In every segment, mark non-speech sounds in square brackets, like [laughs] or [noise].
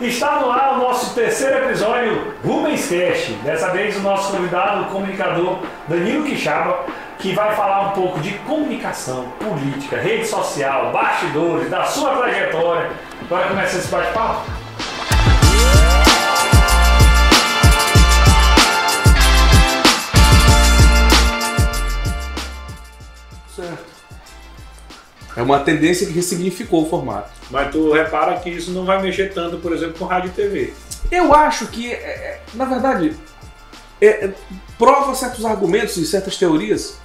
Está no ar o nosso terceiro episódio Rubens Cast. Dessa vez o nosso convidado, o comunicador Danilo Quixaba, que vai falar um pouco de comunicação, política, rede social, bastidores, da sua trajetória. Bora começar esse bate-papo? Certo. É uma tendência que ressignificou o formato. Mas tu repara que isso não vai mexer tanto, por exemplo, com rádio e TV. Eu acho que, é, é, na verdade, é, é, prova certos argumentos e certas teorias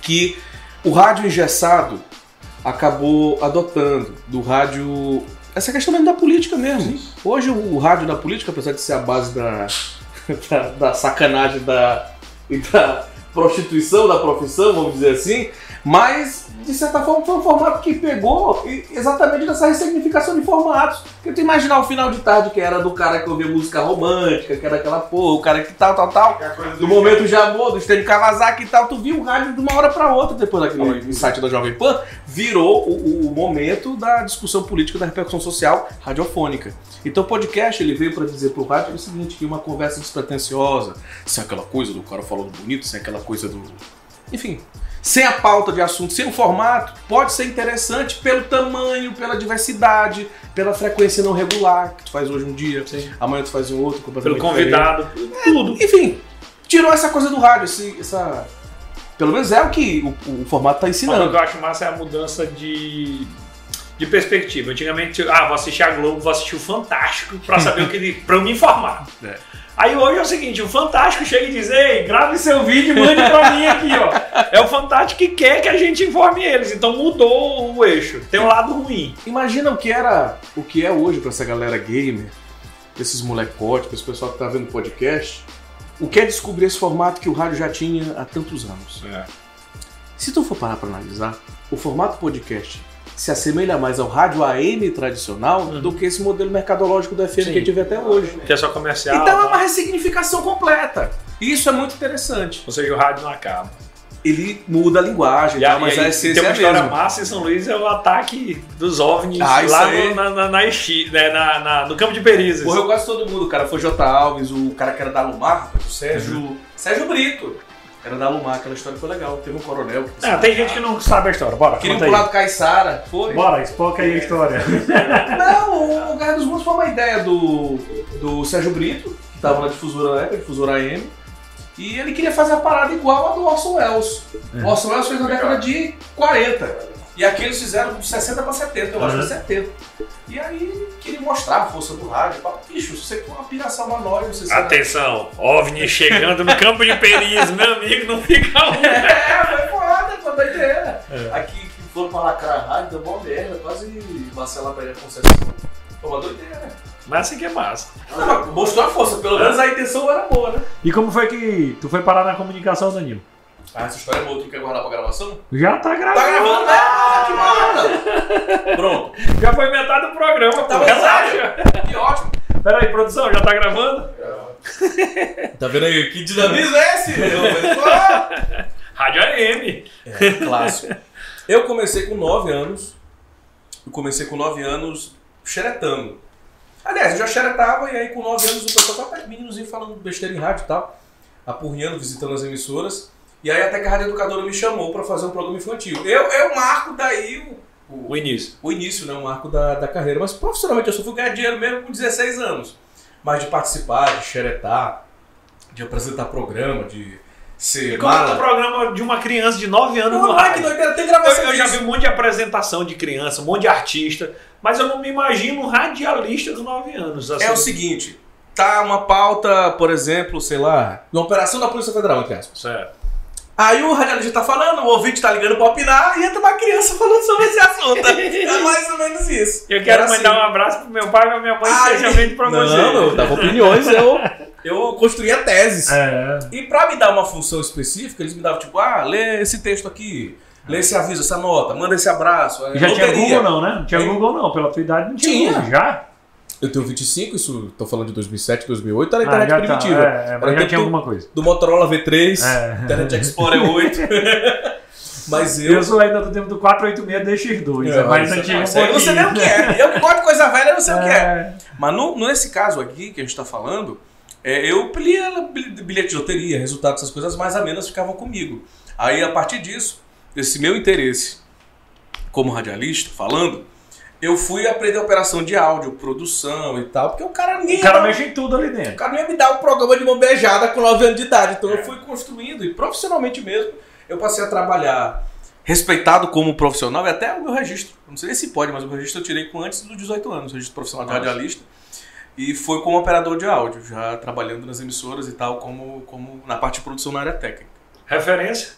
que o rádio engessado acabou adotando do rádio. Essa questão mesmo da política mesmo. Sim. Hoje o rádio da política, apesar de ser a base da, [laughs] da, da sacanagem da, e da prostituição da profissão, vamos dizer assim, mas de certa forma foi um formato que pegou exatamente dessa ressignificação de formatos. Porque tu imaginar o final de tarde que era do cara que ouvia música romântica, que era aquela porra, o cara que tal, tal, tal. Do momento de amor, do Stênio Kawasaki e tal, tu viu o rádio de uma hora pra outra depois daquele site da Jovem Pan, virou o, o momento da discussão política, da repercussão social radiofônica. Então o podcast ele veio pra dizer pro rádio o seguinte, que uma conversa despretensiosa, sem aquela coisa do cara falando bonito, sem aquela coisa do... Enfim, sem a pauta de assunto, sem o formato, pode ser interessante pelo tamanho, pela diversidade, pela frequência não regular que tu faz hoje um dia, amanhã tu faz um outro Pelo diferente. convidado, tudo. Enfim, tirou essa coisa do rádio, esse- essa. Pelo menos é o que o, o formato tá Mas o ensinando. que eu acho massa é a mudança de, de perspectiva. Antigamente, ah, vou assistir a Globo, vou assistir o Fantástico pra saber o que ele. pra eu me informar. É. Aí hoje é o seguinte, o Fantástico chega e diz, ei, grave seu vídeo e mande pra mim aqui, ó. É o Fantástico que quer que a gente informe eles. Então mudou o eixo. Tem um lado ruim. Imagina o que era, o que é hoje pra essa galera gamer, esses molecotes, esse pessoal que tá vendo podcast, o que é descobrir esse formato que o rádio já tinha há tantos anos. Se tu for parar pra analisar, o formato podcast se assemelha mais ao rádio AM tradicional Uhum. do que esse modelo mercadológico do FM Sim. que a gente vê até hoje. Que é só comercial. Então é tá? uma ressignificação completa. Isso é muito interessante. Ou seja, o rádio não acaba. Ele muda a linguagem, E, a- tá? mas e a aí, essência tem uma é a história mesma. massa em São Luís, é o ataque dos OVNIs Ah, lá no, na, na, na, Ixi, né, na- no campo de Perizes. Morreu quase todo mundo. O cara foi J. Alves, o cara que era da Lumar, o Sérgio. Sérgio Brito. Era da Lumar, aquela história foi legal. Teve um coronel. Que Ah, tem gente que não sabe a história. Bora, Queria pular do Caiçara. Foi. Bora, explica aí a história. [laughs] Não, o Guerra dos Mundos foi uma ideia do, do Sérgio Brito, que tava na difusora na época, difusora AM. E ele queria fazer a parada igual a do Orson Welles. É. O Orson Welles fez na década de 40. E aqui eles fizeram de 60 para 70, eu acho que Uhum. é 70. E aí queria mostrar a força do rádio. Fala, bicho, você tem uma piração você sabe. Atenção, OVNI chegando no campo de Perizes, meu amigo, não fica um. [laughs] É, foi foda, foi doideira. É. Aqui que foram pra lacrar a rádio, deu uma merda, quase Marcela Pereira concessão. Foi uma doideira. Mas assim que é massa. Não, mostrou a força, pelo menos a intenção era boa, né? E como foi que tu foi parar na comunicação, Danilo? Ah, essa história é boa, tu quer guardar pra gravação? Já tá gravando. Tá gravando, né? Ah, que maravilha! Pronto, Já foi metade do programa, pô. Tá bom, Relaxa. que ótimo. Pera aí, produção, já tá gravando? Tá vendo aí que dinamismo é esse? Rádio AM. É, clássico. Eu comecei com 9 anos. Eu comecei com 9 anos xeretando. Aliás, eu já xeretava e aí com 9 anos o pessoal tava meninozinho falando besteira em rádio e tal. Apurriando, visitando as emissoras. E aí até que a Rádio Educadora me chamou pra fazer um programa infantil. Eu, eu marco daí o, o, O início. o início, né? O marco da, da carreira. Mas profissionalmente eu só fui ganhar dinheiro mesmo com 16 anos. Mas de participar, de xeretar, de apresentar programa, de ser como é o mala. programa de uma criança de 9 anos no Não, ai, que rádio? doideira, tem Eu, gravação eu já disso. vi um monte de apresentação de criança, um monte de artista, mas eu não me imagino um radialista dos 9 anos. assim. É o seguinte, tá uma pauta, por exemplo, sei lá, uma operação da Polícia Federal, entre aspas. Certo. Aí o radialista tá falando, o ouvinte tá ligando pra opinar e entra uma criança falando sobre esse assunto. [laughs] é mais ou menos isso. Eu quero Era mandar assim. um abraço pro meu pai e pra minha mãe, Ai, especialmente pra não, você. eu dava opiniões, eu, [laughs] eu construía teses. É. E pra me dar uma função específica, eles me davam tipo, ah, lê esse texto aqui, lê esse aviso, essa nota, manda esse abraço. é Já tinha loteria. Google não, né? Não tinha? Google não, pela tua idade não tinha. Tinha. Google. Já? Eu tenho 25, isso tô falando de 2007, 2008, era a Ah, internet tá. primitiva. É, é, Era mas já tinha do- alguma coisa. Do Motorola V3, É. Internet Explorer 8. [laughs] Mas eu. Eu sou ainda do tempo do 486 DX2. É, mais antigo. Isso aí você nem o que é. [laughs] Eu gosto de coisa velha, eu não sei o que é. Mas no, nesse caso aqui que a gente está falando, é, eu lia bilhete de loteria, resultado dessas coisas mais ou menos ficavam comigo. Aí a partir disso, desse meu interesse como radialista, falando, eu fui aprender operação de áudio, produção e tal, porque o cara ninguém. O cara mexe em tudo ali dentro. O cara não ia me dar um programa de mão beijada com 9 anos de idade. Então é. eu fui construindo e profissionalmente mesmo eu passei a trabalhar respeitado como profissional e até o meu registro. Não sei se pode, mas o registro eu tirei com antes dos 18 anos, o registro profissional de Nossa. radialista. E foi como operador de áudio, já trabalhando nas emissoras e tal, como, como na parte de produção na área técnica. Referência?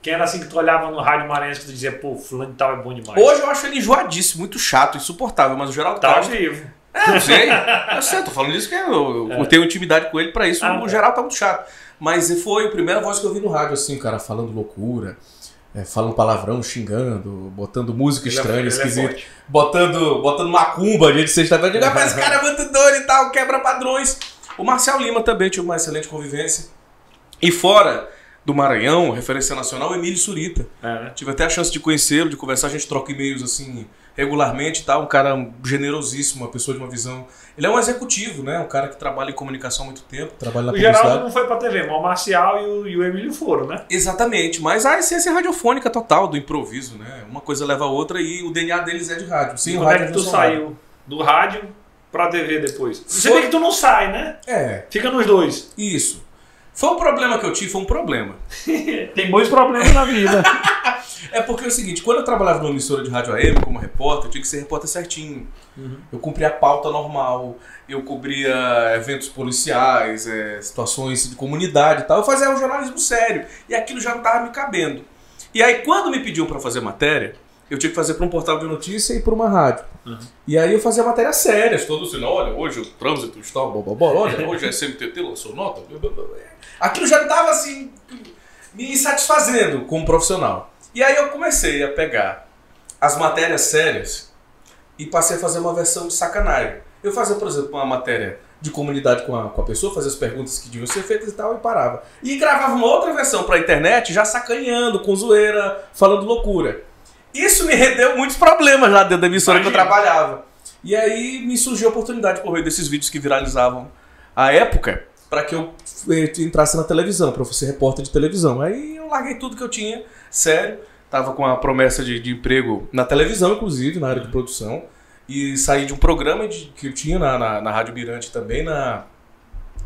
Quem era assim que tu olhava no rádio maranhense e tu dizia, pô, fulano tal é bom demais. Hoje eu acho ele enjoadíssimo, muito chato, insuportável, mas o Geraldo tá Costa... vivo. É, eu sei. eu sei, tô falando disso que eu, eu é. tenho intimidade com ele pra isso. Ah, o é. Geraldo tá muito chato. Mas foi a primeira voz que eu vi no rádio, assim, o cara falando loucura. É, falando palavrão, xingando, botando música ele é estranha, é, esquisita, é botando, botando macumba dia de sexta-feira. Digo, mas [laughs] esse cara é muito doido e tal, quebra padrões. O Marcial Lima também tinha uma excelente convivência. E fora do Maranhão, referência nacional, Emílio Surita. É. Tive até a chance de conhecê-lo, de conversar, a gente troca e-mails assim regularmente, tá? Um cara generosíssimo, uma pessoa de uma visão. Ele é um executivo, né? Um cara que trabalha em comunicação há muito tempo, trabalha na o Geraldo não foi pra TV, mas o Marcial e o, e o Emílio foram, né? Exatamente, mas a essência radiofônica total do improviso, né? Uma coisa leva a outra e o DNA deles é de rádio. Sim, e o rádio é que tu saiu do rádio pra TV depois? Você vê que tu não sai, né? É. Fica nos dois. Isso. Foi um problema que eu tive, foi um problema. [laughs] Tem muitos problemas na vida. [laughs] é porque é o seguinte, quando eu trabalhava numa emissora de rádio AM como repórter, eu tinha que ser repórter certinho. Uhum. Eu cumpria a pauta normal, eu cobria eventos policiais, é, situações de comunidade e tal. Eu fazia um jornalismo sério. E aquilo já não estava me cabendo. E aí, quando me pediam para fazer matéria, eu tinha que fazer para um portal de notícia e para uma rádio. Uhum. E aí eu fazia matérias sérias, todos assim, olha, hoje o trânsito está, blá, olha, hoje a SMTT lançou nota. Aquilo já estava assim, me satisfazendo como profissional. E aí eu comecei a pegar as matérias sérias e passei a fazer uma versão de sacanagem. Eu fazia, por exemplo, uma matéria de comunidade com a, com a pessoa, fazia as perguntas que deviam ser feitas e tal, e parava. E gravava uma outra versão para a internet, já sacaneando, com zoeira, falando loucura. Isso me rendeu muitos problemas lá dentro da emissora Imagina. que eu trabalhava. E aí me surgiu a oportunidade por meio desses vídeos que viralizavam à época para que eu eh, entrasse na televisão, para ser repórter de televisão. Aí eu larguei tudo que eu tinha, sério, tava com a promessa de, de emprego na televisão, inclusive, na área de produção, e saí de um programa de, que eu tinha na, na, na Rádio Mirante também, na,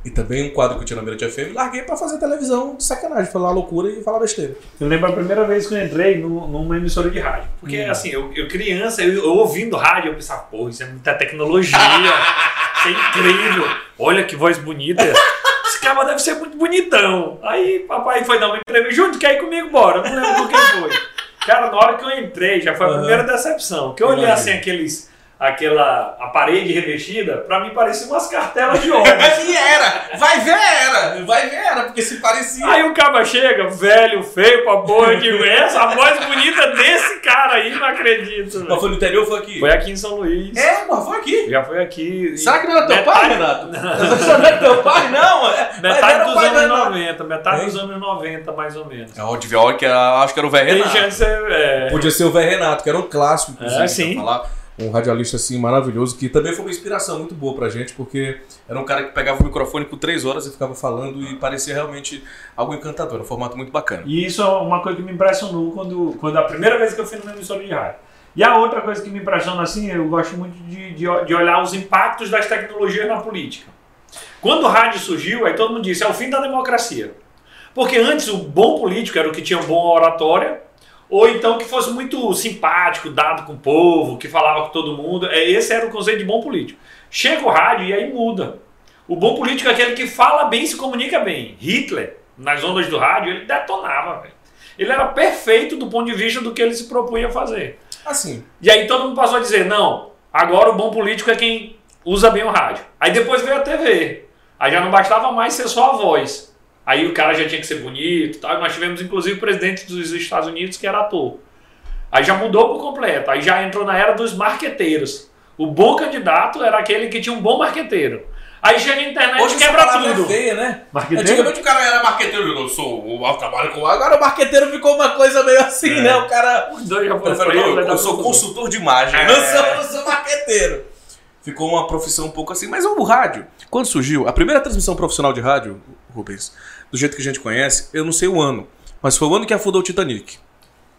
e também um quadro que eu tinha na Mirante FM, larguei para fazer televisão de sacanagem, falar loucura e falar besteira. Eu lembro a primeira vez que eu entrei no, numa emissora de rádio. Porque, hum. assim, eu, eu criança, eu, eu, ouvindo rádio, eu pensava, pô, isso é muita tecnologia, isso é incrível, olha que voz bonita. Esse cara deve ser muito bonitão. Aí papai foi dar uma entrevista, junto, quer ir comigo, bora. Não lembro com quem foi. Cara, na hora que eu entrei, já foi a primeira decepção. Que eu olhei assim aqueles aquela a parede revestida, pra mim parecia umas cartelas de ônibus. [laughs] e era! Vai ver era! Vai ver era, porque se parecia. Aí o caba chega, velho, feio, pra boa, eu digo, essa a voz bonita desse cara aí, não acredito. Mas foi no interior ou foi aqui? Foi aqui em São Luís. É, mas foi aqui. Já foi aqui. Será que não era teu metade... pai, Renato? [laughs] Não era teu pai, não? É, metade dos anos 90, metade dos anos 90, mais ou menos. É onde viu, que acho que era o velho Renato. é... Podia ser o velho Renato, que era um clássico, inclusive. É, sim. Falar um radialista assim maravilhoso que também foi uma inspiração muito boa pra gente, porque era um cara que pegava o microfone por três horas e ficava falando e parecia realmente algo encantador, um formato muito bacana. E isso é uma coisa que me impressionou quando, quando a primeira vez que eu fui numa emissora de rádio. E a outra coisa que me impressiona assim, eu gosto muito de, de, de olhar os impactos das tecnologias na política. Quando o rádio surgiu, aí todo mundo disse, é o fim da democracia. Porque antes o bom político era o que tinha boa oratória, ou então que fosse muito simpático, dado com o povo, que falava com todo mundo. É, esse era o conceito de bom político. Chega o rádio e aí muda. O bom político é aquele que fala bem e se comunica bem. Hitler, nas ondas do rádio, ele detonava. Véio. Ele era perfeito do ponto de vista do que ele se propunha fazer. Assim. E aí todo mundo passou a dizer: não, agora o bom político é quem usa bem o rádio. Aí depois veio a TV. Aí já não bastava mais ser só a voz. Aí o cara já tinha que ser bonito tal. Nós tivemos inclusive o presidente dos Estados Unidos que era ator. Aí já mudou por completo. Aí já entrou na era dos marqueteiros. O bom candidato era aquele que tinha um bom marqueteiro. Aí chega a internet Hoje quebra palavra tudo. é feia, né? Marqueteiro? Antigamente o cara era marqueteiro, eu sou eu trabalho com agora o marqueteiro ficou uma coisa meio assim, É. né? O cara Os dois já eu, foram vai eu, dar sou consultor de imagem, É. eu, não sou, eu não sou marqueteiro. Ficou uma profissão um pouco assim, mas o rádio, quando surgiu, a primeira transmissão profissional de rádio, Rubens, do jeito que a gente conhece, eu não sei o ano, mas foi o ano que afundou o Titanic.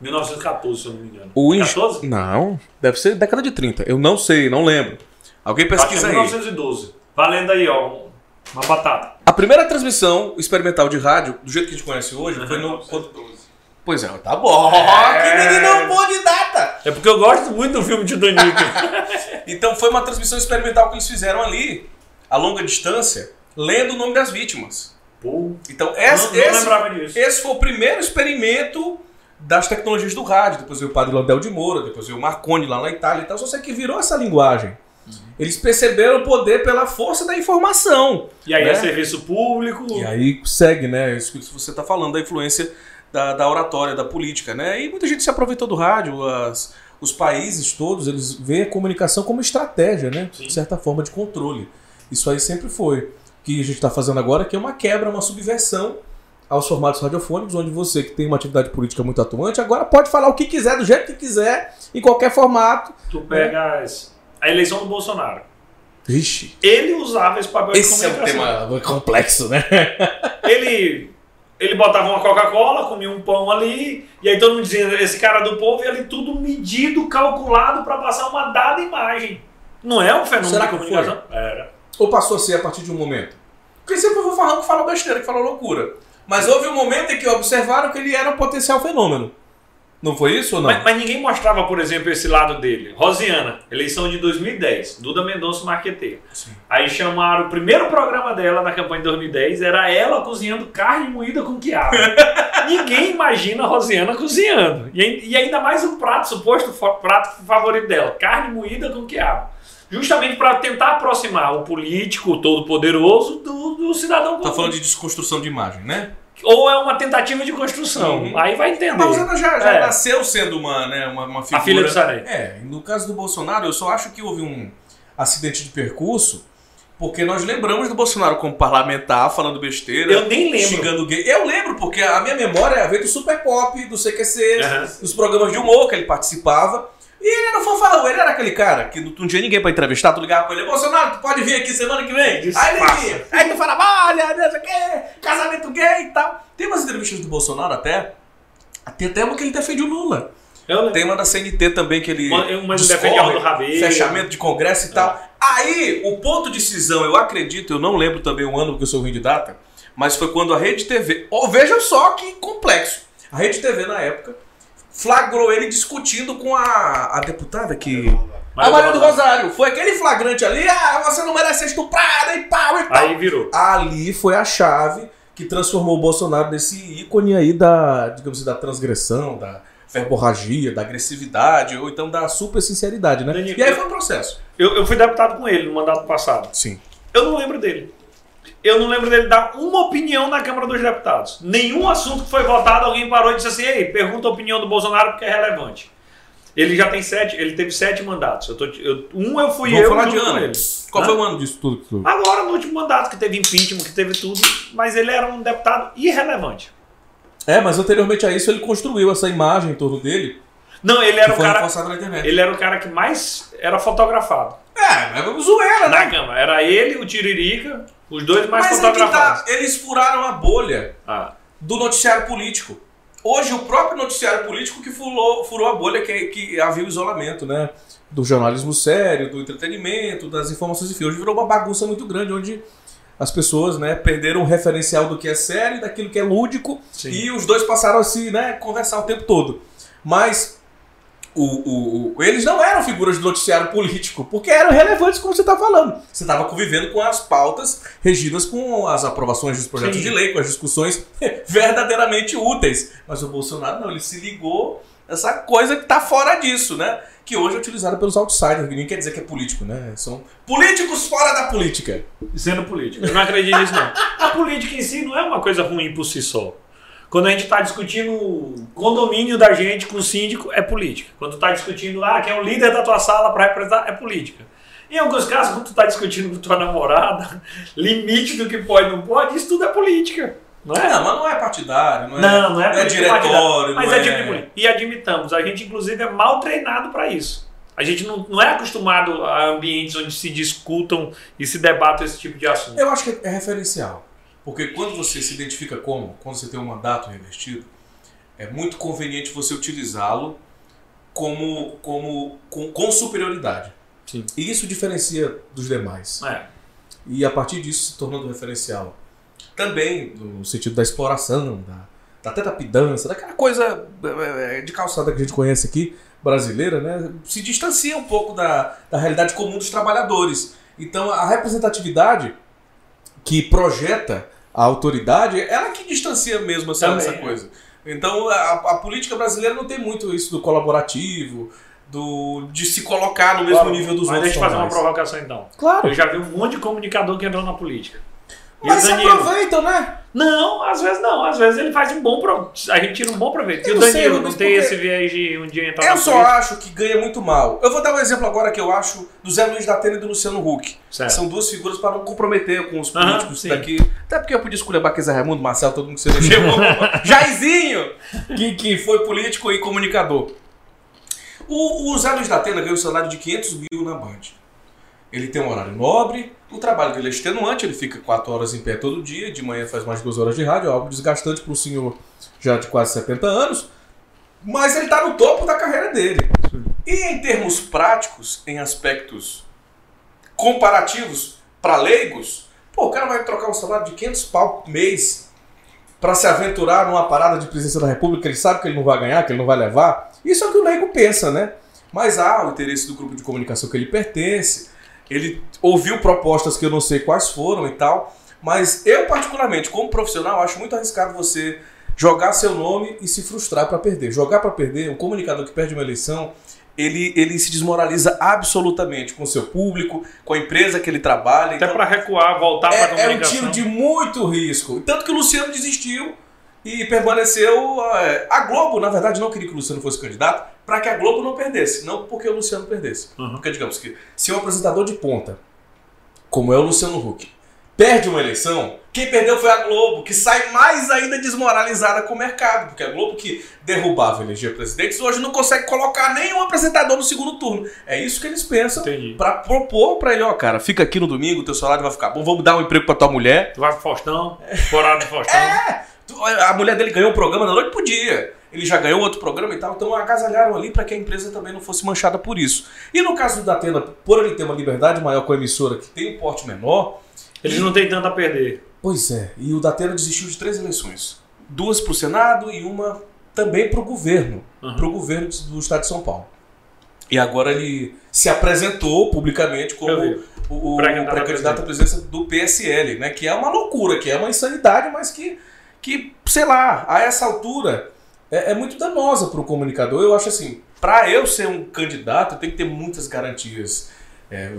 1914, se eu não me engano. O ing- 14? Não, deve ser década de 30. Eu não sei, não lembro. Alguém é pesquisa aí. 1912. Valendo aí, ó. Uma batata. A primeira transmissão experimental de rádio, do jeito que a gente conhece hoje, foi no. Pois é, tá bom. É. Que menino bom de data! É porque eu gosto muito do filme Titanic. [laughs] Então foi uma transmissão experimental que eles fizeram ali, a longa distância, lendo o nome das vítimas. Pô, Então, esse, não, não lembrava disso. esse foi o primeiro experimento das tecnologias do rádio. Depois veio o padre Landel de Moura, depois veio o Marconi lá na Itália e tal. Só sei que virou essa linguagem. Eles perceberam o poder pela força da informação. E aí né? é serviço público. E aí segue, né? Isso que você está falando, da influência da, da oratória, da política, né? E muita gente se aproveitou do rádio. as- os países todos, eles veem a comunicação como estratégia, né? Sim. De certa forma de controle. Isso aí sempre foi. Que a gente está fazendo agora que é uma quebra, uma subversão aos formatos radiofônicos, onde você que tem uma atividade política muito atuante, agora pode falar o que quiser, do jeito que quiser, em qualquer formato. Tu pegas a eleição do Bolsonaro. Vixe. Ele usava esse papel de Esse é um comunicação. tema complexo, né? [laughs] Ele, ele botava uma Coca-Cola, comia um pão ali, e aí todo mundo dizia, esse cara do povo, e ali tudo medido, calculado para passar uma dada imagem. Não é um fenômeno Será de que comunicação? Era. Ou passou a ser a partir de um momento? Porque sempre houve um farrão que fala besteira, que fala loucura. Mas houve um momento em que observaram que ele era um potencial fenômeno. Não foi isso ou não? Mas, mas ninguém mostrava, por exemplo, esse lado dele. Rosiana, eleição de 2010, Duda Mendonça Marqueteiro. Sim. Aí chamaram o primeiro programa dela na campanha de 2010, era ela cozinhando carne moída com quiabo. [laughs] ninguém imagina a Rosiana cozinhando. E, e ainda mais um prato, suposto prato favorito dela, carne moída com quiabo. Justamente para tentar aproximar o político, todo-poderoso, do, do cidadão comum. Tá falando de desconstrução de imagem, né? Ou é uma tentativa de construção. Uhum. Aí vai entender. A Rosana já, já É. nasceu sendo uma, né, uma, uma figura. A filha do Sarei. É, no caso do Bolsonaro, eu só acho que houve um acidente de percurso, porque nós lembramos do Bolsonaro como parlamentar, falando besteira, Eu nem lembro. xingando gay. Eu lembro, porque a minha memória veio do Super Pop, do CQC, Aham. dos programas de humor que ele participava. E ele era fanfarrão, ele era aquele cara que não tinha ninguém pra entrevistar, tu ligava pra ele, Bolsonaro, tu pode vir aqui semana que vem? Aí ele vinha. Aí tu falava, olha, o quê, casamento gay e tal. Tem umas entrevistas do Bolsonaro até, tem até uma que ele defende o Lula. Tem uma da CNT também que ele Uma- discorre, fechamento de congresso e tal. Aí, o ponto de cisão, eu acredito, eu não lembro também o ano porque eu sou ruim de data, mas foi quando a Rede TV, oh, vejam só que complexo. A Rede TV na época flagrou ele discutindo com a, a deputada que a Maria do Rosário. Foi aquele flagrante ali, ah, você não merece ser estuprada e pau e tal. Aí virou. Ali foi a chave que transformou o Bolsonaro nesse ícone aí da, digamos assim, da transgressão, da verborragia, da agressividade, ou então da super sinceridade, né? Daniel, E aí foi um processo. Eu, eu fui deputado com ele no mandato passado. Sim. Eu não lembro dele. Eu não lembro dele dar uma opinião na Câmara dos Deputados. Nenhum assunto que foi votado, alguém parou e disse assim: Ei, pergunta a opinião do Bolsonaro porque é relevante. Ele já tem sete, ele teve sete mandatos. Eu tô, eu- um eu fui Vamos eu falar de ano. ele. Qual Hã? foi o ano disso tudo? que tu- Agora, no último mandato, que teve impeachment, que teve tudo, mas ele era um deputado irrelevante. É, mas anteriormente a isso ele construiu essa imagem em torno dele, Não, ele era o cara. na. Ele era o cara que mais era fotografado É, é zoeira, na né? Câmara. Era ele, o Tiririca, os dois mais Mas é que fotografados. tá, eles furaram a bolha Ah, do noticiário político. Hoje, o próprio noticiário político que furou, furou a bolha que, que havia o isolamento, né? Do jornalismo sério, do entretenimento, das informações enfim. Hoje virou uma bagunça muito grande, onde as pessoas né, perderam o referencial do que é sério e daquilo que é lúdico, Sim. e os dois passaram a se né, conversar o tempo todo. Mas o, o- eles não eram figuras do noticiário político, porque eram relevantes, como você está falando. Você estava convivendo com as pautas regidas com as aprovações dos projetos Sim. de lei, com as discussões [laughs] verdadeiramente úteis. Mas o Bolsonaro não, ele se ligou essa coisa que está fora disso, né? Que hoje é utilizada pelos outsiders, que nem quer dizer que é político, né? São políticos fora da política. Sendo político. Eu não acredito nisso, não. [laughs] A política em si não é uma coisa ruim por si só. Quando a gente está discutindo o condomínio da gente com o síndico, é política. Quando está discutindo lá quem é o líder da tua sala para representar, é política. Em alguns casos, quando tu tá discutindo com tua namorada, [laughs] limite do que pode e não pode, isso tudo é política. Não é? Não, mas não é partidário, não é, Não, não é, não é política diretório, Mas não é, é- tipo. E admitamos, a gente inclusive é mal treinado para isso. A gente não, não é acostumado a ambientes onde se discutam e se debatam esse tipo de assunto. Eu acho que é referencial. Porque quando você se identifica como, quando você tem um mandato revestido, é muito conveniente você utilizá-lo como, como com, com superioridade. Sim. E isso diferencia dos demais. É. E a partir disso se tornando referencial. Também no sentido da exploração, da, até da pidança, daquela coisa eh, de calçada que a gente conhece aqui, brasileira, né? Se distancia um pouco da, da realidade comum dos trabalhadores. Então a representatividade que projeta a autoridade, ela que distancia mesmo assim, Também, essa é. coisa. Então a, a política brasileira não tem muito isso do colaborativo, do, de se colocar no mesmo Claro, nível dos Mas outros. deixa eu fazer uma provocação então. Claro. Eu já vi um monte de comunicador que entrou na política. E Mas o se aproveitam, né? Não, às vezes não. Às vezes ele faz um bom pro... A gente tira um bom proveito. E Eu o não sei, Danilo Rubens, não tem esse viés de um dia entrar Eu só política? acho que ganha muito mal. Eu vou dar um exemplo agora que eu acho do Zé Luiz da Atena e do Luciano Huck. Certo. São duas figuras para não comprometer com os políticos daqui. Até porque eu podia escolher Baqueza Raimundo, Marcelo, todo mundo que você chamou. [laughs] Jairzinho, que, que foi político e comunicador. O, o Zé Luiz da Atena ganhou um salário de 500 mil na Band. Ele tem um horário nobre, o trabalho dele é extenuante, ele fica 4 horas em pé todo dia, de manhã faz mais 2 horas de rádio, algo desgastante para um senhor já de quase 70 anos, mas ele está no topo da carreira dele. E em termos práticos, em aspectos comparativos para leigos, pô, o cara vai trocar um salário de 500 pau por mês para se aventurar numa parada de presidência da República, ele sabe que ele não vai ganhar, que ele não vai levar. Isso é o que o leigo pensa, né? Mas há o interesse do grupo de comunicação que ele pertence, ele ouviu propostas que eu não sei quais foram e tal, mas eu, particularmente, como profissional, acho muito arriscado você jogar seu nome e se frustrar para perder. Jogar para perder, um comunicador que perde uma eleição, ele, ele se desmoraliza absolutamente com o seu público, com a empresa que ele trabalha. Até Então, para recuar, voltar para a é, é um comunicação. tiro de muito risco. Tanto que o Luciano desistiu e permaneceu. é, A Globo, na verdade, não queria que o Luciano fosse candidato para que a Globo não perdesse, não porque o Luciano perdesse. Uhum. Porque, digamos que, se um apresentador de ponta, como é o Luciano Huck, perde uma eleição, quem perdeu foi a Globo, que sai mais ainda desmoralizada com o mercado, porque a Globo que derrubava e elegia presidentes, hoje não consegue colocar nenhum apresentador no segundo turno. É isso que eles pensam pra propor pra ele, ó, cara, fica aqui no domingo, teu salário vai ficar bom, vamos dar um emprego pra tua mulher. Tu vai pro Faustão, temporada do Faustão. Tu- A mulher dele ganhou um programa da noite pro dia. Ele já ganhou outro programa e tal, então agasalharam ali pra que a empresa também não fosse manchada por isso. E no caso do Datena, por ele ter uma liberdade maior com a emissora que tem um porte menor, Eles não têm tanto a perder. Pois é, e o Datena desistiu de três eleições. Duas pro Senado e uma também pro governo, Uhum. pro governo do estado de São Paulo. E agora ele se apresentou publicamente como o, o pré-candidato à presidência do PSL, né? Que é uma loucura, que é uma insanidade, mas que, que sei lá, a essa altura é, é muito danosa para o comunicador. Eu acho assim, para eu ser um candidato, eu tenho que ter muitas garantias. É,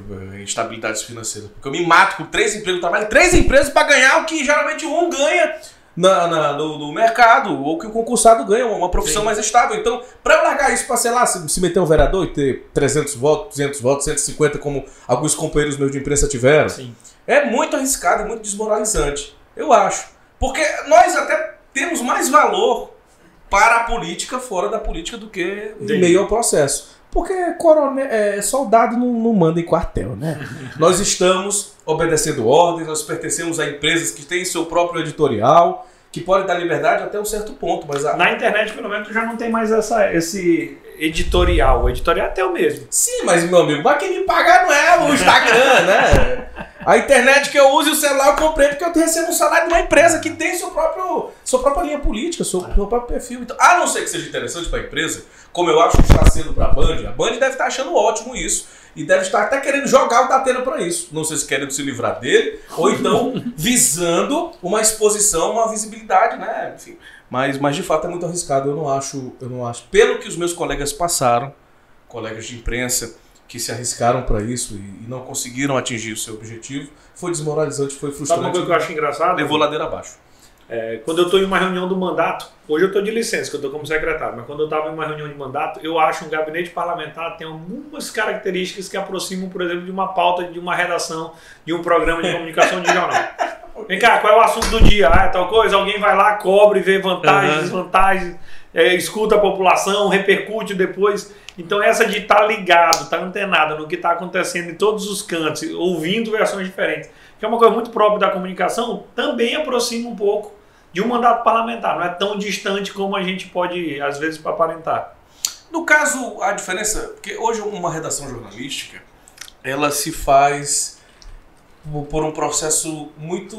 estabilidades financeiras. Porque eu me mato com três empregos, trabalho em três empresas para ganhar o que geralmente um ganha na, na- no, no mercado, ou que o concursado ganha, uma profissão Sim. mais estável. Então, para eu largar isso para, sei lá, se, se meter um vereador e ter 300 votos, 200 votos, 150, como alguns companheiros meus de imprensa tiveram, Sim. é muito arriscado e muito desmoralizante. Eu acho. Porque nós até temos mais valor para a política fora da política do que em meio ao processo. Porque coronel, é, soldado não, não manda em quartel, né? [laughs] nós estamos obedecendo ordens, nós pertencemos a empresas que têm seu próprio editorial, que podem dar liberdade até um certo ponto, mas a, Na internet, pelo menos, já não tem mais essa, esse editorial. O editorial é teu mesmo. Sim, mas meu amigo, mas quem me pagar não é o Instagram, né? A internet que eu uso e o celular eu comprei porque eu recebo um salário de uma empresa que tem seu próprio, sua própria linha política, seu, seu próprio perfil. Então, a não ser que seja interessante para a empresa, como eu acho que está sendo para a Band, a Band deve estar achando ótimo isso. E deve estar até querendo jogar o Datena para isso. Não sei se querendo se livrar dele, ou então [laughs] visando uma exposição, uma visibilidade, né? Enfim. Mas, mas de fato é muito arriscado. Eu não acho, eu não acho. Pelo que os meus colegas passaram, colegas de imprensa que se arriscaram para isso e, não conseguiram atingir o seu objetivo, foi desmoralizante, foi Sabe uma frustrante. coisa que eu acho engraçado? Levou ladeira abaixo. É, quando eu estou em uma reunião do mandato, hoje eu estou de licença, que eu estou como secretário, mas quando eu estava em uma reunião de mandato, eu acho um gabinete parlamentar tem algumas características que aproximam, por exemplo, de uma pauta de uma redação de um programa de comunicação de jornal. [laughs] Vem cá, qual é o assunto do dia? Ah, é tal coisa, alguém vai lá, cobre, vê vantagens, uhum. desvantagens, é, escuta a população, repercute depois. Então essa de estar tá ligado, estar tá antenado no que está acontecendo em todos os cantos, ouvindo versões diferentes que é uma coisa muito própria da comunicação, também aproxima um pouco de um mandato parlamentar. Não é tão distante como a gente pode, às vezes, aparentar. No caso, a diferença, porque hoje uma redação jornalística, ela se faz por um processo muito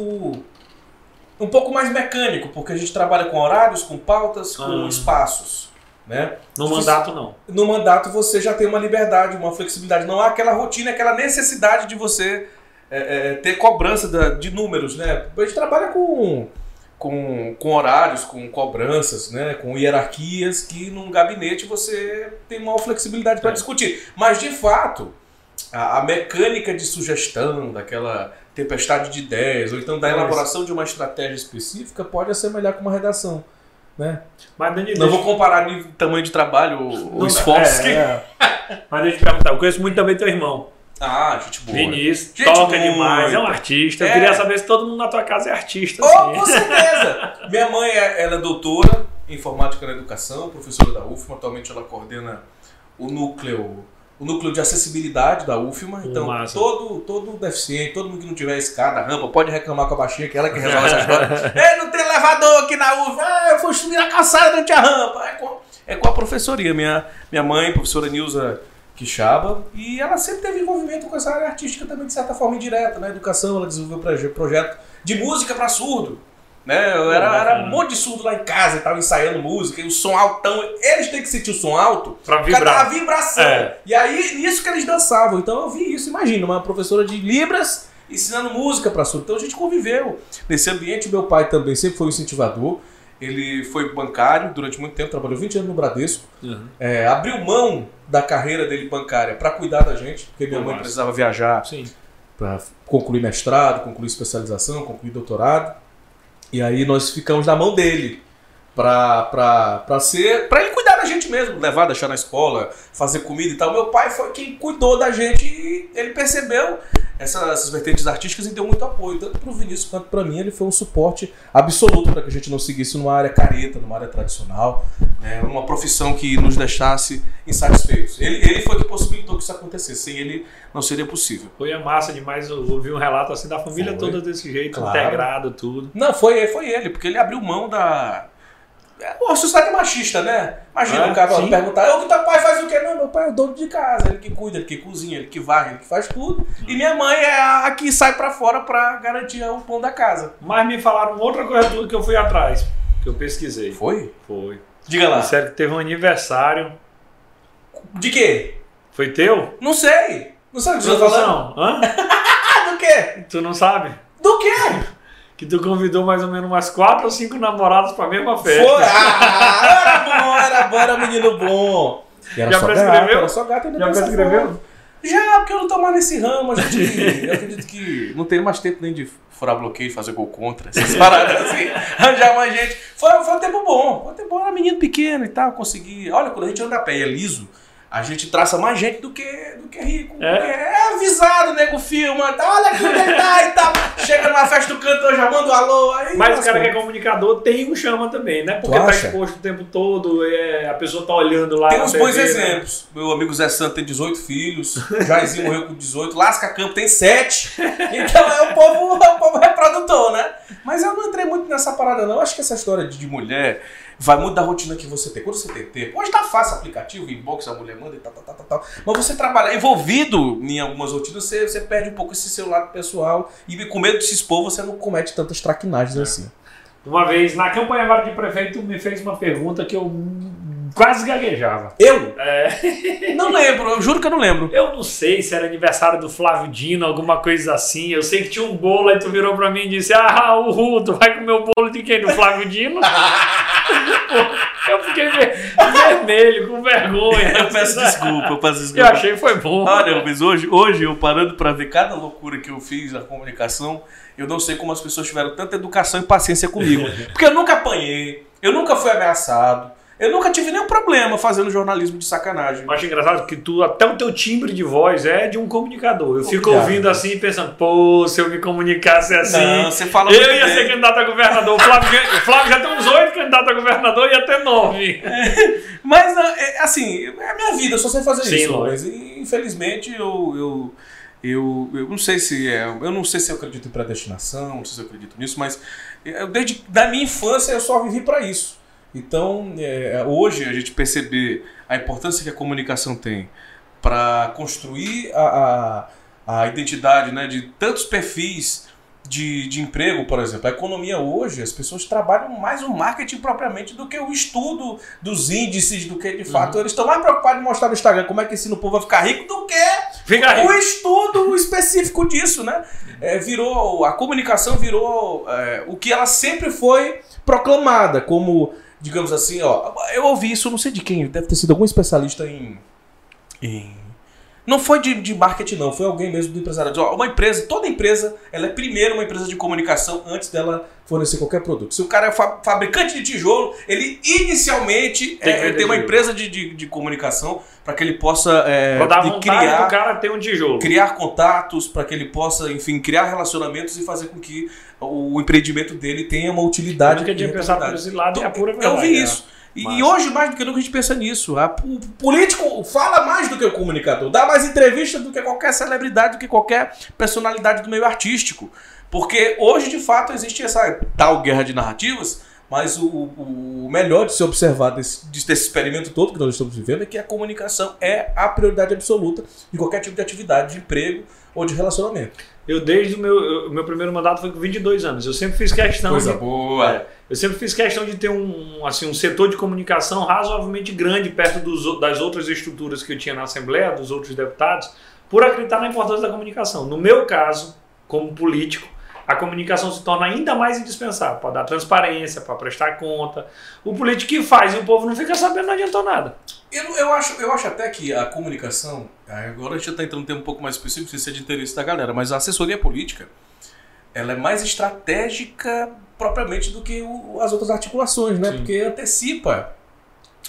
um pouco mais mecânico, porque a gente trabalha com horários, com pautas, com ah. espaços. Né? No mandato, não. No mandato, você já tem uma liberdade, uma flexibilidade. Não há aquela rotina, aquela necessidade de você é, é, ter cobrança da, de números, né? A gente trabalha com, com, com horários, com cobranças, né? com hierarquias que num gabinete você tem maior flexibilidade para é. discutir. Mas de fato, a, a, mecânica de sugestão, daquela tempestade de ideias, ou então da elaboração de uma estratégia específica pode assemelhar com uma redação. Né? Mas, Dani, não deixa... vou comparar o tamanho de trabalho, o, o esforço. É, que... é. [laughs] Mas deixa eu te perguntar, eu conheço muito também teu irmão. Ah, gente boa. Vinícius, gente toca boa. demais, é um artista. É. Eu queria saber se todo mundo na tua casa é artista. Oh, assim. com certeza! [laughs] Minha mãe é, ela é doutora em informática na educação, professora da UFMA. Atualmente ela coordena o núcleo, o núcleo de acessibilidade da UFMA. Então, todo, todo deficiente, todo mundo que não tiver escada, rampa, pode reclamar com a baixinha, que é ela que resolve essa história. [laughs] Ei, não tem elevador aqui na UFMA. Ah, eu fui subir na calçada durante a rampa. É com, é com a professoria. Minha, minha mãe, professora Nilza Quixaba, e ela sempre teve envolvimento com essa área artística também, de certa forma indireta, na né? educação, ela desenvolveu projeto de música para surdo. Né? Eu era, era um monte de surdo lá em casa, estava ensaiando música, e o som altão. Eles têm que sentir o som alto para vibrar. a vibração. É. E aí, nisso que eles dançavam. Então eu vi isso, imagina, uma professora de Libras ensinando música para surdo. Então a gente conviveu nesse ambiente. Meu pai também sempre foi um incentivador. Ele foi bancário durante muito tempo, trabalhou 20 anos no Bradesco. Uhum. É, abriu mão da carreira dele bancária para cuidar da gente, porque minha mãe precisava viajar para concluir mestrado, concluir especialização, concluir doutorado. E aí nós ficamos na mão dele para ser para ele cuidar da gente mesmo, levar, deixar na escola, fazer comida e tal. Meu pai foi quem cuidou da gente e ele percebeu essas, essas vertentes artísticas e deu muito apoio, tanto para o Vinícius quanto para mim. Ele foi um suporte absoluto para que a gente não seguisse numa área careta, numa área tradicional, né, uma profissão que nos deixasse insatisfeitos. Ele, ele foi que possibilitou que isso acontecesse. Sem ele, não seria possível. Foi a massa demais ouvir um relato assim da família foi. toda desse jeito, claro. integrado, tudo. Não, foi, foi ele, porque ele abriu mão da é uma sociedade machista, né? Imagina é, o cara sim. perguntar, o que teu pai faz o quê? Não, meu pai é o dono de casa, ele que cuida, ele que cozinha, ele que varre, ele que faz tudo. E minha mãe é a que sai para fora para garantir o pão da casa. Mas me falaram outra coisa que eu fui atrás, que eu pesquisei. Foi? Foi. Diga lá. Disseram que teve um aniversário. De quê? Foi teu? Não sei. Não sabe o que você tá falando? Hã? [laughs] Do quê? Tu não sabe? Do quê? Que tu convidou mais ou menos umas quatro ou cinco namorados pra mesma festa. Foi! Ah, era bom, era bom, menino bom. E era Já só prescreveu? Gato, era só gato ainda Já prescreveu? Já, porque eu não tô mais nesse ramo, a gente. eu acredito que não tenho mais tempo nem de furar bloqueio, fazer gol contra, essas [laughs] paradas assim. Arranjar mais gente. Foi, foi um tempo bom. Foi um tempo bom, era menino pequeno e tal, consegui. Olha, quando a gente anda a pé e é liso a gente traça mais gente do que, do que rico. É, é avisado, nego filma, tá, olha aqui onde ele tá e tal. Chega numa festa do cantor, já manda um alô. Aí, Mas o cara que é comunicador tem um chama também, né? Porque tá exposto o tempo todo, é, a pessoa tá olhando lá. Tem uns bons né? exemplos. Meu amigo Zé Santo tem 18 filhos, [laughs] Jairzinho morreu com 18, Lasca Campo tem 7. Então é o povo, é o povo reprodutor, né? Mas eu não entrei muito nessa parada, não. Acho que essa história de mulher vai muito da rotina que você tem. Quando você tem tempo, hoje tá fácil aplicativo, inbox, a mulher manda e tal, tal, tal, tal. Mas você trabalhar envolvido em algumas rotinas, você, você perde um pouco esse seu lado pessoal e com medo de se expor, você não comete tantas traquinagens é. assim. Uma vez, na campanha agora de prefeito, me fez uma pergunta que eu quase gaguejava. Eu? É. [laughs] Não lembro, eu juro que eu não lembro. Eu não sei se era aniversário do Flávio Dino, alguma coisa assim. Eu sei que tinha um bolo, aí tu virou pra mim e disse: Ah, o tu vai comer o bolo de quem? Do Flávio Dino? [laughs] [laughs] Eu fiquei vermelho, com vergonha. Eu peço desculpa, eu peço desculpa. Eu achei que foi bom. Olha, mas hoje, hoje eu parando pra ver cada loucura que eu fiz na comunicação, eu não sei como as pessoas tiveram tanta educação e paciência comigo. [laughs] Porque eu nunca apanhei, eu nunca fui ameaçado, eu nunca tive nenhum problema fazendo jornalismo de sacanagem. Eu acho engraçado que tu, até o teu timbre de voz é de um comunicador. Eu fico Obrigado. ouvindo assim e pensando, pô, se eu me comunicasse assim. Não, você fala eu ia bem. ser candidato a governador. O Flávio, já- o Flávio já tem uns oito candidatos a governador e até nove. [laughs] Mas, é, assim, é a minha vida, eu só sei fazer Sim, isso. lógico. Mas, infelizmente, eu, eu, eu, eu não sei se é. Eu não sei se eu acredito em predestinação, não sei se eu acredito nisso, mas eu, desde da minha infância eu só vivi para isso. Então, é, hoje a gente perceber a importância que a comunicação tem para construir a, a, a identidade né, de tantos perfis de, de emprego, por exemplo. A economia hoje, as pessoas trabalham mais o marketing propriamente do que o estudo dos índices, do que de fato. Eles estão mais preocupados em mostrar no Instagram como é que ensina o povo a ficar rico do que Fica o estudo específico disso, né? É, virou, a comunicação virou é, o que ela sempre foi proclamada, como, digamos assim, ó. Eu ouvi isso, não sei de quem, deve ter sido algum especialista em. em- não foi de, de marketing, não, foi alguém mesmo do empresariado. Ó, Uma empresa, toda empresa, ela é primeiro uma empresa de comunicação antes dela fornecer qualquer produto. Se o cara é fa- fabricante de tijolo, ele inicialmente Tem é, tem uma empresa de, de, de comunicação para que ele possa é, vontade criar cara ter um tijolo. criar contatos para que ele possa, enfim, criar relacionamentos e fazer com que o empreendimento dele tenha uma Eu utilidade. nunca tinha pensado por esse lado e é a pura Eu verdade. vi é. isso. E, Massa. e hoje, mais do que nunca, a gente pensa nisso. A- o político fala mais do que o comunicador, dá mais entrevistas do que qualquer celebridade, do que qualquer personalidade do meio artístico. Porque hoje, de fato, existe essa tal guerra de narrativas, mas o, o- o melhor de se observar desse, desse experimento todo que nós estamos vivendo é que a comunicação é a prioridade absoluta de qualquer tipo de atividade, de emprego ou de relacionamento. Eu, desde o meu, eu- meu primeiro mandato foi com 22 anos. Eu sempre fiz questão de, boa. É, eu sempre fiz questão de ter um, assim, um setor de comunicação razoavelmente grande perto dos das outras estruturas que eu tinha na Assembleia, dos outros deputados, por acreditar na importância da comunicação. No meu caso, como político, a comunicação se torna ainda mais indispensável para dar transparência, para prestar conta. O político que faz e o povo não fica sabendo não adiantou nada. Eu, eu, acho, eu acho até que a comunicação, aí agora a gente está entrando em um tema um pouco mais específico, se isso é de interesse da galera, mas a assessoria política, ela é mais estratégica propriamente do que o- as outras articulações, né? Sim. Porque antecipa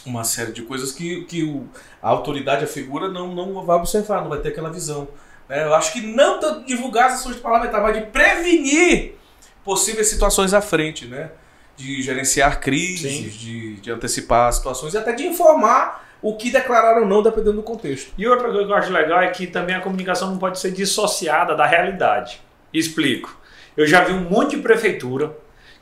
uma série de coisas que, que o- a autoridade, a figura, não, não vai observar, não vai ter aquela visão. Né? Eu acho que não tanto divulgar as ações parlamentares, mas de prevenir possíveis situações à frente, né? De gerenciar crises, de, de antecipar situações e até de informar o que declararam ou não, dependendo do contexto. E outra coisa que eu acho legal é que também a comunicação não pode ser dissociada da realidade. Explico. Eu já vi um monte de prefeitura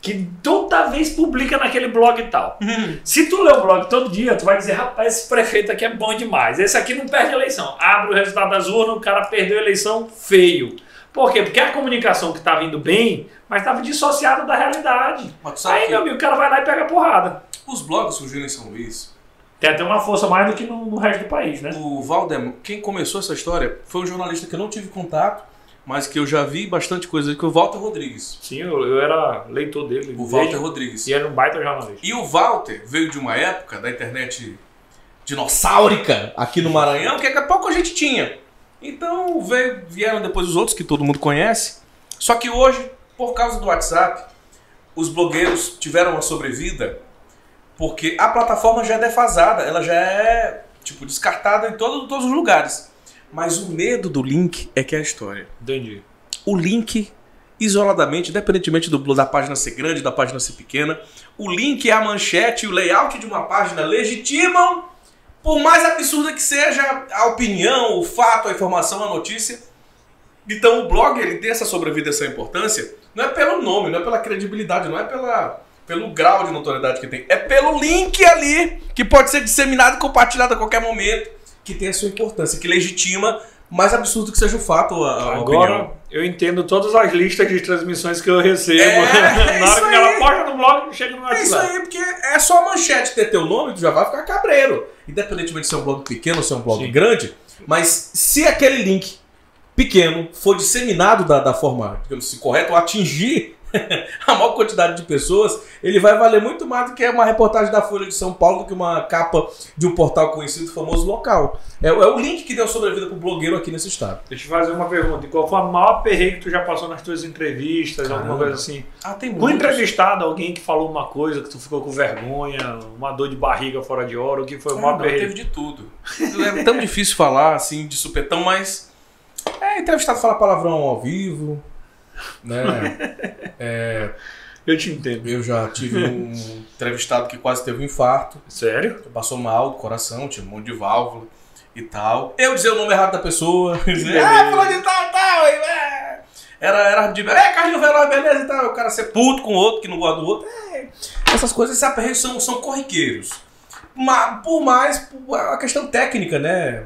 que toda vez publica naquele blog e tal. Se tu lê o blog todo dia, tu vai dizer, rapaz, esse prefeito aqui é bom demais. Esse aqui não perde eleição. Abre o resultado das urnas, o cara perdeu a eleição feio. Por quê? Porque a comunicação que estava indo bem, mas estava dissociada da realidade. Aí, que meu amigo, o cara vai lá e pega porrada. os blogs surgiram em São Luís. Tem até uma força mais do que no, no resto do país, né? O Valdem, quem começou essa história foi um jornalista que eu não tive contato, mas que eu já vi bastante coisa, que o Walter Rodrigues. Sim, eu, eu era leitor dele. O desde- Walter Rodrigues. E era um baita jornalista. E o Walter veio de uma época da internet dinossáurica aqui no Maranhão, que daqui a pouco a gente tinha. Então veio, vieram depois os outros que todo mundo conhece. Só que hoje, por causa do WhatsApp, os blogueiros tiveram uma sobrevida porque a plataforma já é defasada, ela já é tipo descartada em todo, todos os lugares. Mas o medo do link é que é a história Entendi. o link isoladamente, independentemente do, da página ser grande, da página ser pequena, o link, a manchete, o layout de uma página legitimam, por mais absurda que seja a opinião, o fato, a informação, a notícia. Então o blog ele tem essa sobrevida, essa importância, não é pelo nome, não é pela credibilidade, não é pela, pelo grau de notoriedade que tem, é pelo link ali que pode ser disseminado e compartilhado a qualquer momento, que tem a sua importância, que legitima, mais absurdo que seja o fato, a, a opinião. Agora eu entendo todas as listas de transmissões que eu recebo. É, [laughs] Na hora isso que ela posta no blog, chega no É isso WhatsApp. aí, porque é só a manchete ter teu nome, tu já vai ficar cabreiro. Independentemente de ser um blog pequeno ou ser um blog Sim. grande, mas se aquele link pequeno for disseminado da, da forma digamos assim, correta ou atingir [laughs] a maior quantidade de pessoas, ele vai valer muito mais do que uma reportagem da Folha de São Paulo, do que uma capa de um portal conhecido, famoso local. É, é o link que deu sobrevida pro blogueiro aqui nesse estado. Deixa eu fazer uma pergunta. E qual foi a maior perreio que tu já passou nas tuas entrevistas, Caramba. alguma coisa assim? Ah, tem Com muitos. entrevistado, alguém que falou uma coisa que tu ficou com vergonha, uma dor de barriga fora de hora, o que foi o Ah, maior não, teve de tudo. [laughs] É tão difícil falar assim de supetão, mas é entrevistado fala palavrão ao vivo, né? [laughs] É, Eu te entendo. eu já tive um [laughs] entrevistado que quase teve um infarto, Sério? passou mal do coração, tinha um monte de válvula e tal. Eu dizer o nome errado da pessoa, [laughs] dizer, ah, falou de tal, tal, e, é. Era, era de, é, Carlinhos Veloz, beleza e tal. O cara ser puto com o outro, que não gosta do outro. É, essas coisas, esses aperreios são, são corriqueiros. Por mais, a questão técnica, né?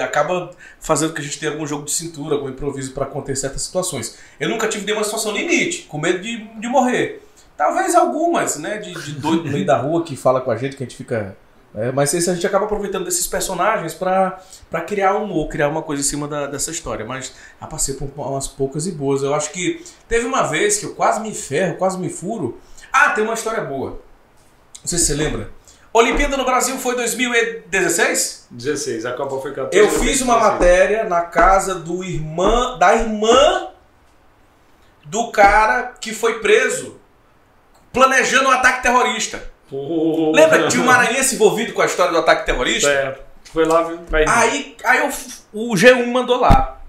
Acaba fazendo que a gente tenha algum jogo de cintura, algum improviso para conter certas situações. Eu nunca tive nenhuma situação limite, com medo de, de morrer. Talvez algumas, né? De, de doido no meio da rua que fala com a gente, que a gente fica. é, mas esse a gente acaba aproveitando desses personagens para criar um humor, criar uma coisa em cima da- dessa história. Mas já passei por umas poucas e boas. Eu acho que teve uma vez que eu quase me ferro, quase me furo. Ah, tem uma história boa. Não sei se você lembra. Olimpíada no Brasil foi 2016? 16, a Copa foi 14. Eu fiz uma 16. matéria na casa do irmã, da irmã do cara que foi preso planejando um ataque terrorista. Pô. Lembra tinha um maranhense envolvido com a história do ataque terrorista? Certo. Foi lá, viu? Vai. Aí, aí eu, o G1 mandou lá.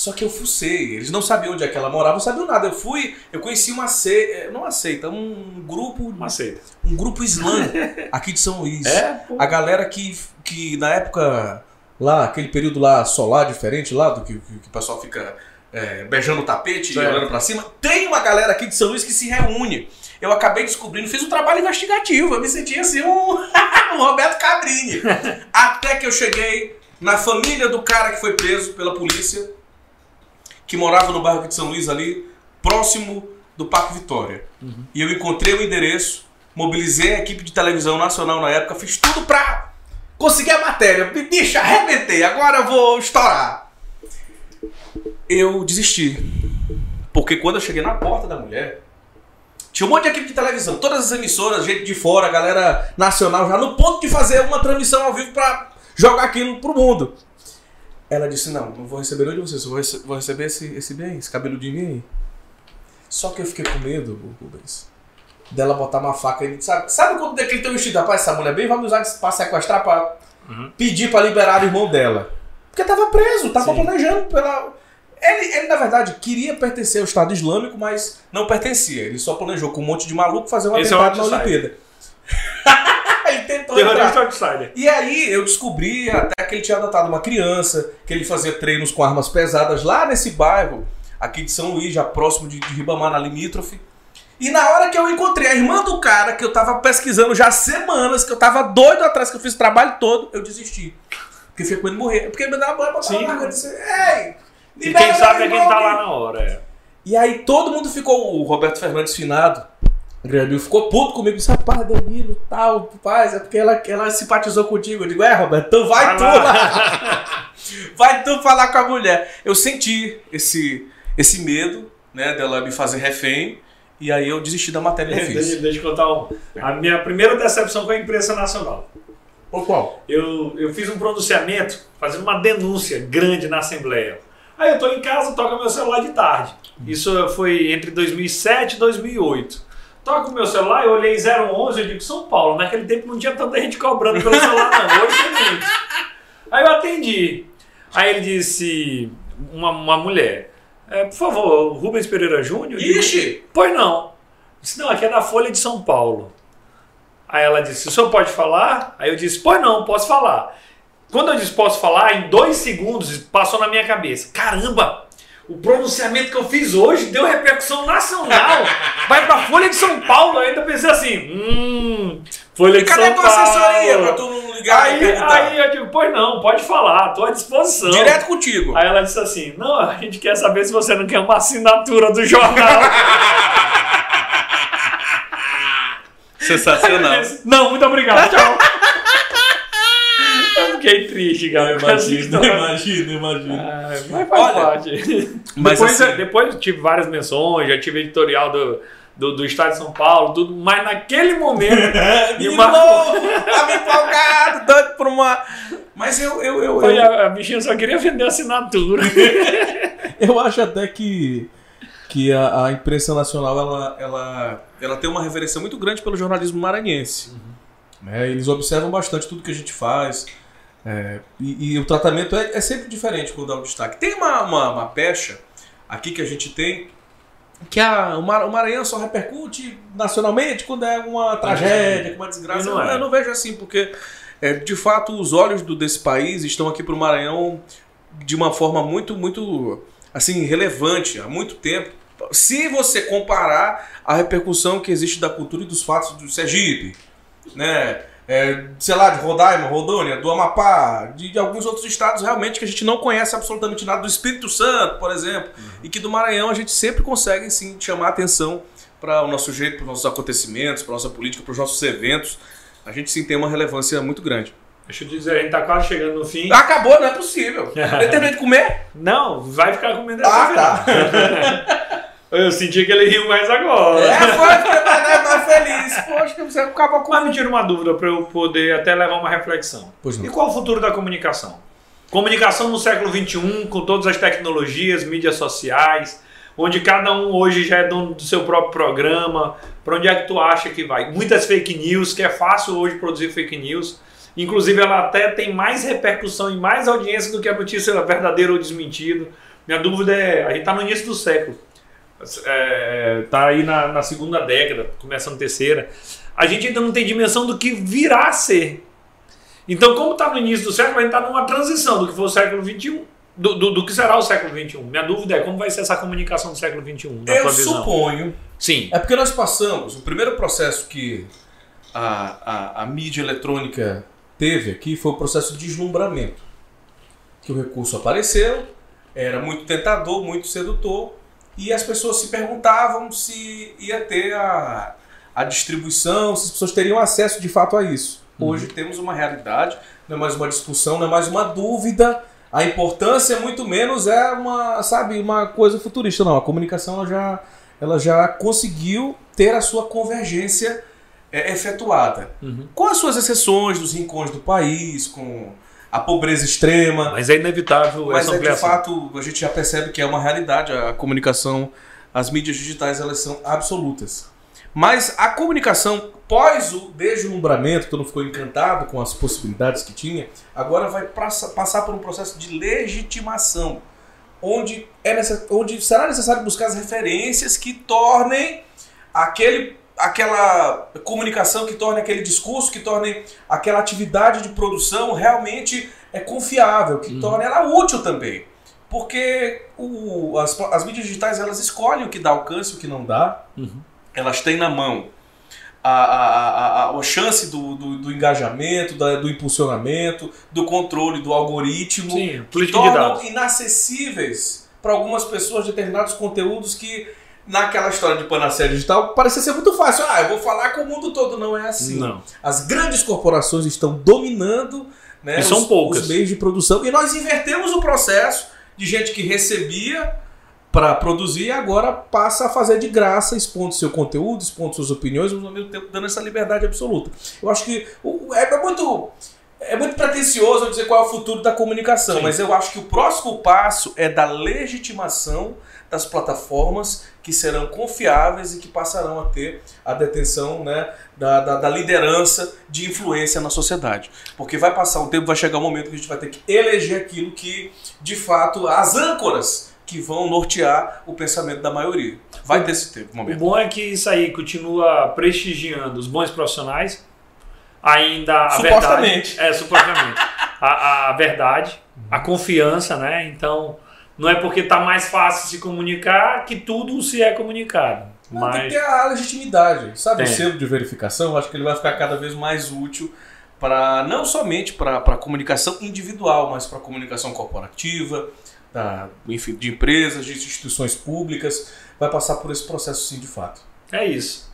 Só que eu fucei, eles não sabiam onde é que ela morava, não sabiam nada. Eu fui, eu conheci uma seita, não uma seita, um grupo, Uma seita. um grupo islâmico [laughs] aqui de São Luís. É, pô. A galera que, que na época, lá, aquele período lá solar diferente, lá, do que, que, que o pessoal fica é, beijando o tapete e olhando pra cima, tem uma galera aqui de São Luís que se reúne. Eu acabei descobrindo, fiz um trabalho investigativo, eu me senti assim um, [laughs] um Roberto Cabrini. [laughs] Até que eu cheguei na família do cara que foi preso pela polícia, que morava no bairro de São Luís ali, próximo do Parque Vitória. E eu encontrei o endereço, mobilizei a equipe de televisão nacional na época, fiz tudo pra conseguir a matéria. Bicho, arrebentei, agora eu vou estourar. Eu desisti. Porque quando eu cheguei na porta da mulher, tinha um monte de equipe de televisão, todas as emissoras, gente de fora, galera nacional, já no ponto de fazer uma transmissão ao vivo pra jogar aquilo pro mundo. Ela disse: Não, não vou receber nenhum de vocês, vou, rece- vou receber esse, esse bem, esse cabeludinho aí. Só que eu fiquei com medo, Rubens, dela botar uma faca aí. Sabe, sabe quando tem aquele teu vestido? Rapaz, essa mulher bem vai me usar pra sequestrar, pra Uhum. pedir pra liberar o irmão dela. Porque tava preso, tava Sim. planejando pela. Ele, ele, na verdade, queria pertencer ao Estado Islâmico, mas não pertencia. Ele só planejou com um monte de maluco fazer um Esse é atentado na outsider. Olimpíada. [laughs] tentou. Terrorista outsider. E aí eu descobri até que ele tinha adotado uma criança, que ele fazia treinos com armas pesadas lá nesse bairro, aqui de São Luís, já próximo de, de Ribamar, na limítrofe. E na hora que eu encontrei a irmã do cara, que eu tava pesquisando já há semanas, que eu tava doido atrás, que eu fiz o trabalho todo, eu desisti. Porque fiquei com ele morrer. Porque ele me dava bola, Sim. botava eu disse, ei! E quem sabe é quem tá lá aqui." na hora. É. E aí todo mundo ficou, o Roberto Fernandes finado, Granil, ficou puto comigo, disse, rapaz, Danilo, tal, rapaz, é porque ela, ela simpatizou contigo. Eu digo, é, Roberto, então vai, Vai tu lá. lá. [laughs] vai tu falar com a mulher. Eu senti esse, esse medo, né, dela me fazer refém, e aí eu desisti da matéria que eu Deixa, fiz. deixa eu contar um. A minha primeira decepção com a imprensa nacional. Por qual? Eu, eu fiz um pronunciamento fazendo uma denúncia grande na Assembleia. Aí eu tô em casa, toca meu celular de tarde. Isso foi entre 2007 e 2008. Toca o meu celular, eu olhei 011, eu digo São Paulo. Naquele tempo não tinha tanta gente cobrando pelo celular, não. Hoje tem muito. Aí eu atendi. Aí ele disse, uma, uma mulher, "É, por favor, Rubens Pereira Júnior? Digo, Ixi! Pois não. Eu Disse, não, aqui é da Folha de São Paulo. Aí ela disse, o senhor pode falar? Aí eu disse, pois não, posso falar. Quando eu disse posso falar, em dois segundos passou na minha cabeça. Caramba! O pronunciamento que eu fiz hoje deu repercussão nacional. Vai pra Folha de São Paulo. Eu ainda pensei assim, hum, Folha E de cadê a São tua Paulo. assessoria pra tu não ligar Aí, aí eu digo, pois não, pode falar, tô à disposição. Direto contigo. Aí ela disse assim: Não, a gente quer saber se você não quer uma assinatura do jornal. [laughs] Sensacional. Disse, não, muito obrigado, tchau. Fiquei triste, cara. Imagina, [laughs] imagina, imagina. Ah, mas faz Olha, parte. mas depois, assim- depois eu tive várias menções, já tive editorial do, do, do Estado de São Paulo, tudo, mas naquele momento. [laughs] Marcou. novo, tava empolgado, doido por uma. Mas eu, eu, eu, Foi eu, a, a bichinha só queria vender assinatura. [laughs] eu acho até que, que a, a imprensa nacional ela, ela, ela tem uma reverência muito grande pelo jornalismo maranhense. Né? Eles observam bastante tudo que a gente faz. É, e, e o tratamento é, é sempre diferente quando dá um destaque. Tem uma, uma, uma pecha aqui que a gente tem que a, o Mar- o Maranhão só repercute nacionalmente quando é uma tragédia, uma desgraça. Eu não não, é. eu não vejo assim, porque é, de fato os olhos do, desse país estão aqui para o Maranhão de uma forma muito, muito assim, relevante há muito tempo. Se você comparar a repercussão que existe da cultura e dos fatos do Sergipe, né? É, sei lá, de Roraima, Rondônia, do Amapá, de, de alguns outros estados realmente que a gente não conhece absolutamente nada, do Espírito Santo, por exemplo, e que do Maranhão a gente sempre consegue sim chamar atenção para o nosso jeito, para os nossos acontecimentos, para a nossa política, para os nossos eventos. A gente sim tem uma relevância muito grande. Deixa eu dizer, a gente tá quase chegando no fim. Acabou, não é possível. [laughs] Eu terminei de comer? Não, vai ficar comendo Ah, tá. [laughs] Eu senti que ele riu mais agora. É, foi, mais, mais feliz. Poxa, que você acabou com Mas me tira uma dúvida para eu poder até levar uma reflexão. Pois E qual o futuro da comunicação? Comunicação no século XXI, com todas as tecnologias, mídias sociais, onde cada um hoje já é dono do seu próprio programa. Para onde é que tu acha que vai? Muitas fake news, que é fácil hoje produzir fake news. Inclusive, ela até tem mais repercussão e mais audiência do que a notícia verdadeira ou desmentida. Minha dúvida é: a gente está no início do século. É, tá aí na, na segunda década, começando a terceira. A gente ainda não tem dimensão do que virá a ser. Então, como está no início do século, a gente está numa transição do que foi o século XXI, do, do, do que será o século XXI. Minha dúvida é como vai ser essa comunicação do século XXI, Eu suponho. Sim. É porque nós passamos, o primeiro processo que a, a, a mídia eletrônica teve aqui foi o processo de deslumbramento. Que o recurso apareceu, era muito tentador, muito sedutor, e as pessoas se perguntavam se ia ter a, a distribuição, se as pessoas teriam acesso de fato a isso. Hoje temos uma realidade, não é mais uma discussão, não é mais uma dúvida. A importância, muito menos, é uma, sabe, uma coisa futurista. Não, a comunicação ela já, ela já conseguiu ter a sua convergência é, efetuada. Uhum. Com as suas exceções dos rincões do país, com a pobreza extrema, Mas é inevitável mas essa é de ampliação. fato, a gente já percebe que é uma realidade, a comunicação, as mídias digitais, elas são absolutas. Mas a comunicação, pós o deslumbramento, todo mundo ficou encantado com as possibilidades que tinha, agora vai passa- passar por um processo de legitimação, onde, é necess- onde será necessário buscar as referências que tornem aquele, aquela comunicação, que tornem aquele discurso, que tornem aquela atividade de produção realmente é confiável, que Uhum. torne ela útil também. Porque o- as, as mídias digitais elas escolhem o que dá alcance e o que não dá. Uhum. Elas têm na mão a, a, a, a, chance do, do, do engajamento, da- do impulsionamento, do controle do algoritmo Sim, que tornam inacessíveis para algumas pessoas determinados conteúdos que naquela história de panaceia digital parecia ser muito fácil. Ah, eu vou falar com o mundo todo. Não é assim. Não. As grandes corporações estão dominando né, E são os, poucas. os meios de produção. E nós invertemos o processo de gente que recebia para produzir e agora passa a fazer de graça, expondo seu conteúdo, expondo suas opiniões, mas ao mesmo tempo dando essa liberdade absoluta. Eu acho que o- é, é muito. É muito pretensioso dizer qual é o futuro da comunicação, Sim. mas eu acho que o próximo passo é da legitimação das plataformas que serão confiáveis e que passarão a ter a detenção né, da, da, da liderança de influência na sociedade. Porque vai passar um tempo, vai chegar um momento que a gente vai ter que eleger aquilo que, de fato, as âncoras que vão nortear o pensamento da maioria. Vai ter esse tempo, O momento. bom é que isso aí continua prestigiando os bons profissionais, ainda a Supostamente. verdade. É, supostamente. a, a verdade, a confiança, né? Então, não é porque tá mais fácil se comunicar que tudo se é comunicado. Não, Tem Mas que ter a legitimidade, sabe? Tem. O selo de verificação, eu acho que ele vai ficar cada vez mais útil para não somente para a comunicação individual, mas para a comunicação corporativa, da, enfim, de empresas, de instituições públicas, vai passar por esse processo sim, de fato. é isso.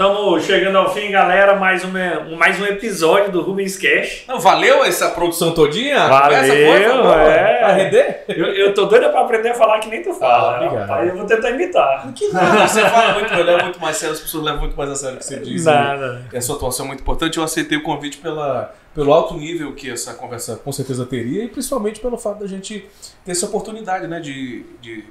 Estamos chegando ao fim, galera. Mais, uma, mais um episódio do Rubens Cash. Não, valeu essa produção todinha? Valeu, foi, boa? é. Pra render? Eu, eu tô doida pra aprender a falar que nem tu fala. Ah, obrigado. Aí eu vou tentar imitar. Que nada, você fala muito melhor, muito mais sério, as pessoas levam muito mais a sério o que você diz. né? Nada. E a sua atuação é muito importante. Eu aceitei o convite pela, pelo alto nível que essa conversa com certeza teria e principalmente pelo fato da gente ter essa oportunidade né, de, de,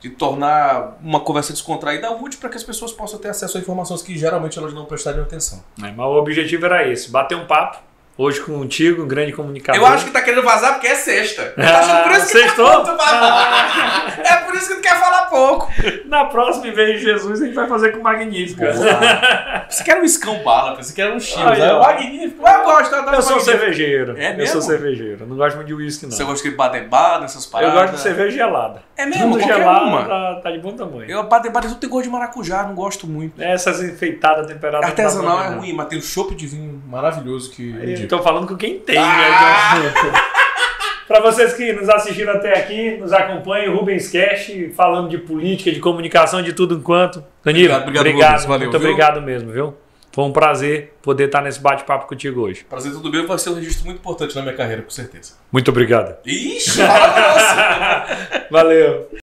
de tornar uma conversa descontraída útil para que as pessoas possam ter acesso a informações que geralmente elas não prestariam atenção. É, mas o objetivo era esse: bater um papo. Hoje contigo, um grande comunicador. Eu acho que tá querendo vazar porque é sexta. Eu Ah, achando por isso que sextou? tá muito babado. É por isso que tu quer falar pouco. Na próxima, em vez de Jesus, a gente vai fazer com Magnífica. [laughs] Você quer um escão bala, você quer um chile. Aí, É magnífico. Eu gosto, eu adoro Eu sou magnífico. cervejeiro. É Eu mesmo? sou cervejeiro. Eu não gosto muito de uísque, não. Você gosta de badebada, essas Eu paradas? gosto de cerveja gelada. É mesmo, Tudo qualquer gelado uma. tá, tá de bom tamanho. Eu badebada tudo tem gosto de maracujá, não gosto muito. Essas enfeitadas temperadas. Artesanal é ruim, mas tem um chopp de vinho maravilhoso que tô falando com quem tem, Ah! né? Para vocês que nos assistiram até aqui, nos acompanhem, Rubens Cash, falando de política, de comunicação, de tudo enquanto. Danilo, Obrigado, obrigado, obrigado, Rubens, valeu, muito viu? obrigado mesmo, viu? Foi um prazer poder estar nesse bate-papo contigo hoje. Prazer, tudo bem? Vai ser um registro muito importante na minha carreira, com certeza. Muito obrigado. Ixi. [laughs] Valeu.